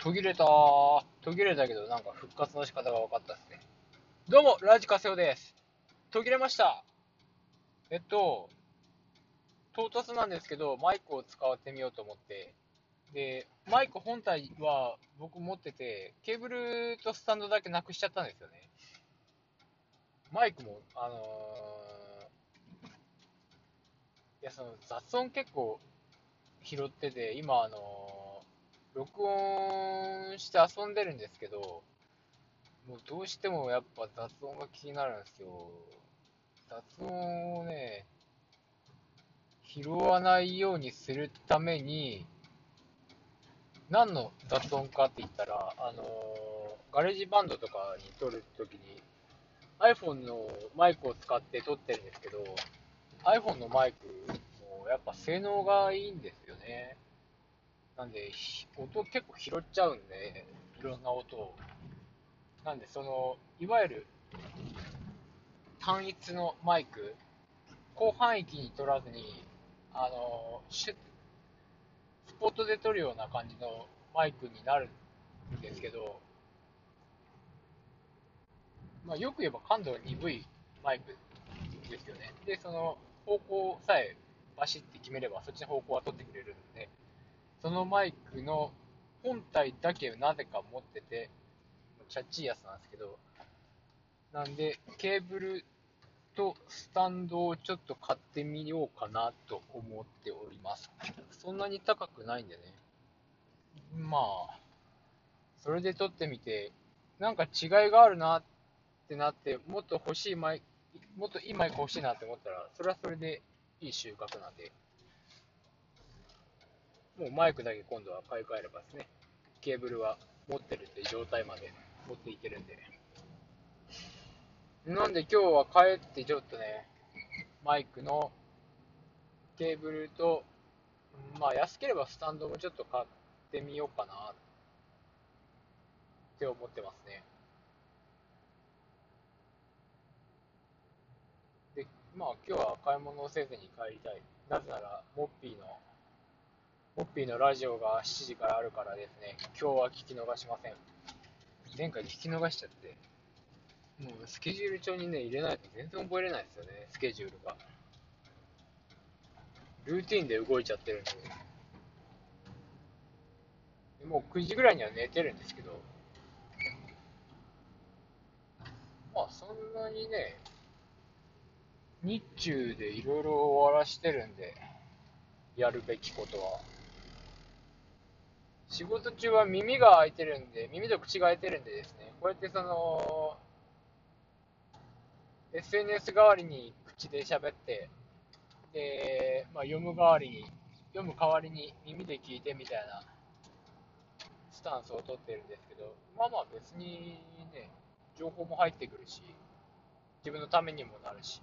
途切れた途切れたけど、なんか復活の仕方が分かったですね。どうも、ラジカセオです。途切れました。えっと、唐突なんですけど、マイクを使ってみようと思って、で、マイク本体は僕持ってて、ケーブルとスタンドだけなくしちゃったんですよね。マイクも、あのー、いや、その雑音結構拾ってて、今、あのー録音して遊んでるんですけど、もうどうしてもやっぱ雑音が気になるんですよ。雑音をね、拾わないようにするために、何の雑音かって言ったら、あのー、 GarageBand とかに撮るときに、iPhone のマイクを使って撮ってるんですけど、iPhone のマイクもやっぱ性能がいいんですよね。なんで、音結構拾っちゃうんで、いろんな音を。なんで、その、いわゆる単一のマイク、広範域に取らずに、あの、スポットで撮るような感じのマイクになるんですけど、まあ、よく言えば感度が鈍いマイクですよね。で、その方向さえバシッて決めれば、そっちの方向は取ってくれるんで、そのマイクの本体だけなぜか持ってて、チャッチいやつなんですけど、なんで、ケーブルとスタンドをちょっと買ってみようかなと思っております。そんなに高くないんでね。まあ、それで撮ってみて、なんか違いがあるなってなって、もっと欲しいマイもっといいマイク欲しいなって思ったら、それはそれでいい収穫なんで、もうマイクだけ今度は買い替えればですね、ケーブルは持ってるって状態まで持っていけるんで。なんで今日は帰ってちょっとね、マイクのケーブルと、まあ安ければスタンドもちょっと買ってみようかなって思ってますね。で、まあ今日は買い物をせずに帰りたい。なぜなら、モッピーのホッピーのラジオが7時からあるからですね、今日は聞き逃しません。前回聞き逃しちゃって、もうスケジュール帳にね、入れないと全然覚えれないですよね、スケジュールが。ルーティンで動いちゃってるんで。でもう9時ぐらいには寝てるんですけど、まあそんなにね、日中でいろいろ終わらしてるんで、やるべきことは。仕事中は耳が開いてるんで、耳と口が開いてるんでですね、こうやってその、SNS 代わりに口で喋って、で、まあ、読む代わりに、読む代わりに耳で聞いてみたいなスタンスをとってるんですけど、まあまあ別にね、情報も入ってくるし、自分のためにもなるし、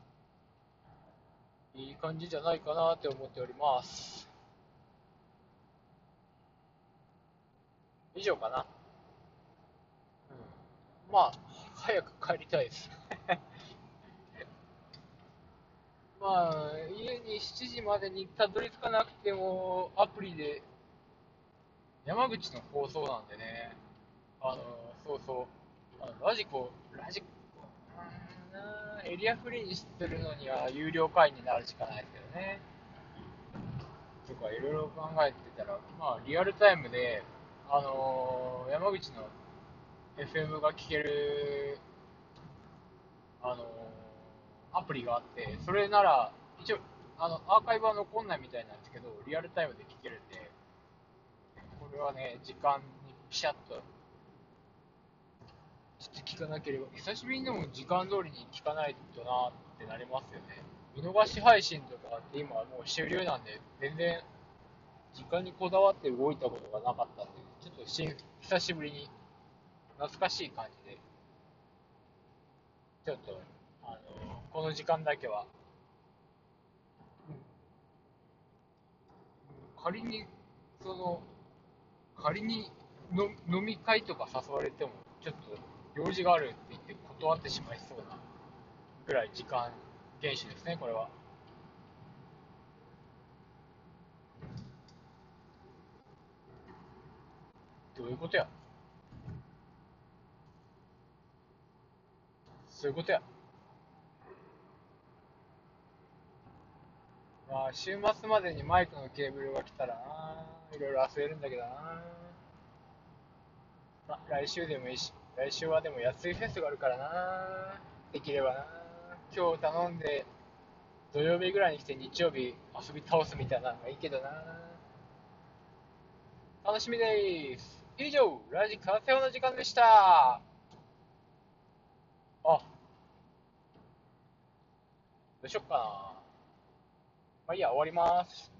いい感じじゃないかなって思っております。以上かな。うん。まあ、早く帰りたいです まあ、家に7時までにたどり着かなくても、アプリで、山口の放送なんでね、あの、そうそう、あのラジコ、ラジコ、エリアフリーにするのには有料会員になるしかないですけどね。とかいろいろ考えてたら、まあ、リアルタイムで、あのー、山口の FM が聴ける、あのー、アプリがあって、それなら、一応、あの、アーカイブは残んないみたいなんですけど、リアルタイムで聴けるんで、これはね、時間にピシャッと、ちょっと聞かなければ、久しぶりにでも時間通りに聞かないとなってなりますよね。見逃し配信とかって今はもう終了なんで、全然時間にこだわって動いたことがなかったんで、し久しぶりに懐かしい感じで、ちょっと、あのこの時間だけは、仮に、その、仮にの飲み会とか誘われても、ちょっと用事があるって言って断ってしまいそうなぐらい時間厳守ですね、これは。どういうことや？そういうことや。まあ、週末までにマイクのケーブルが来たらな、いろいろ遊べるんだけどな。まあ、来週でもいいし、来週はでも安いフェスがあるからな。できればな。今日頼んで、土曜日ぐらいに来て日曜日遊び倒すみたいなのがいいけどな。楽しみです。以上、ラジカセオの時間でした。あ、どうしよっかな。まあいいや、終わります。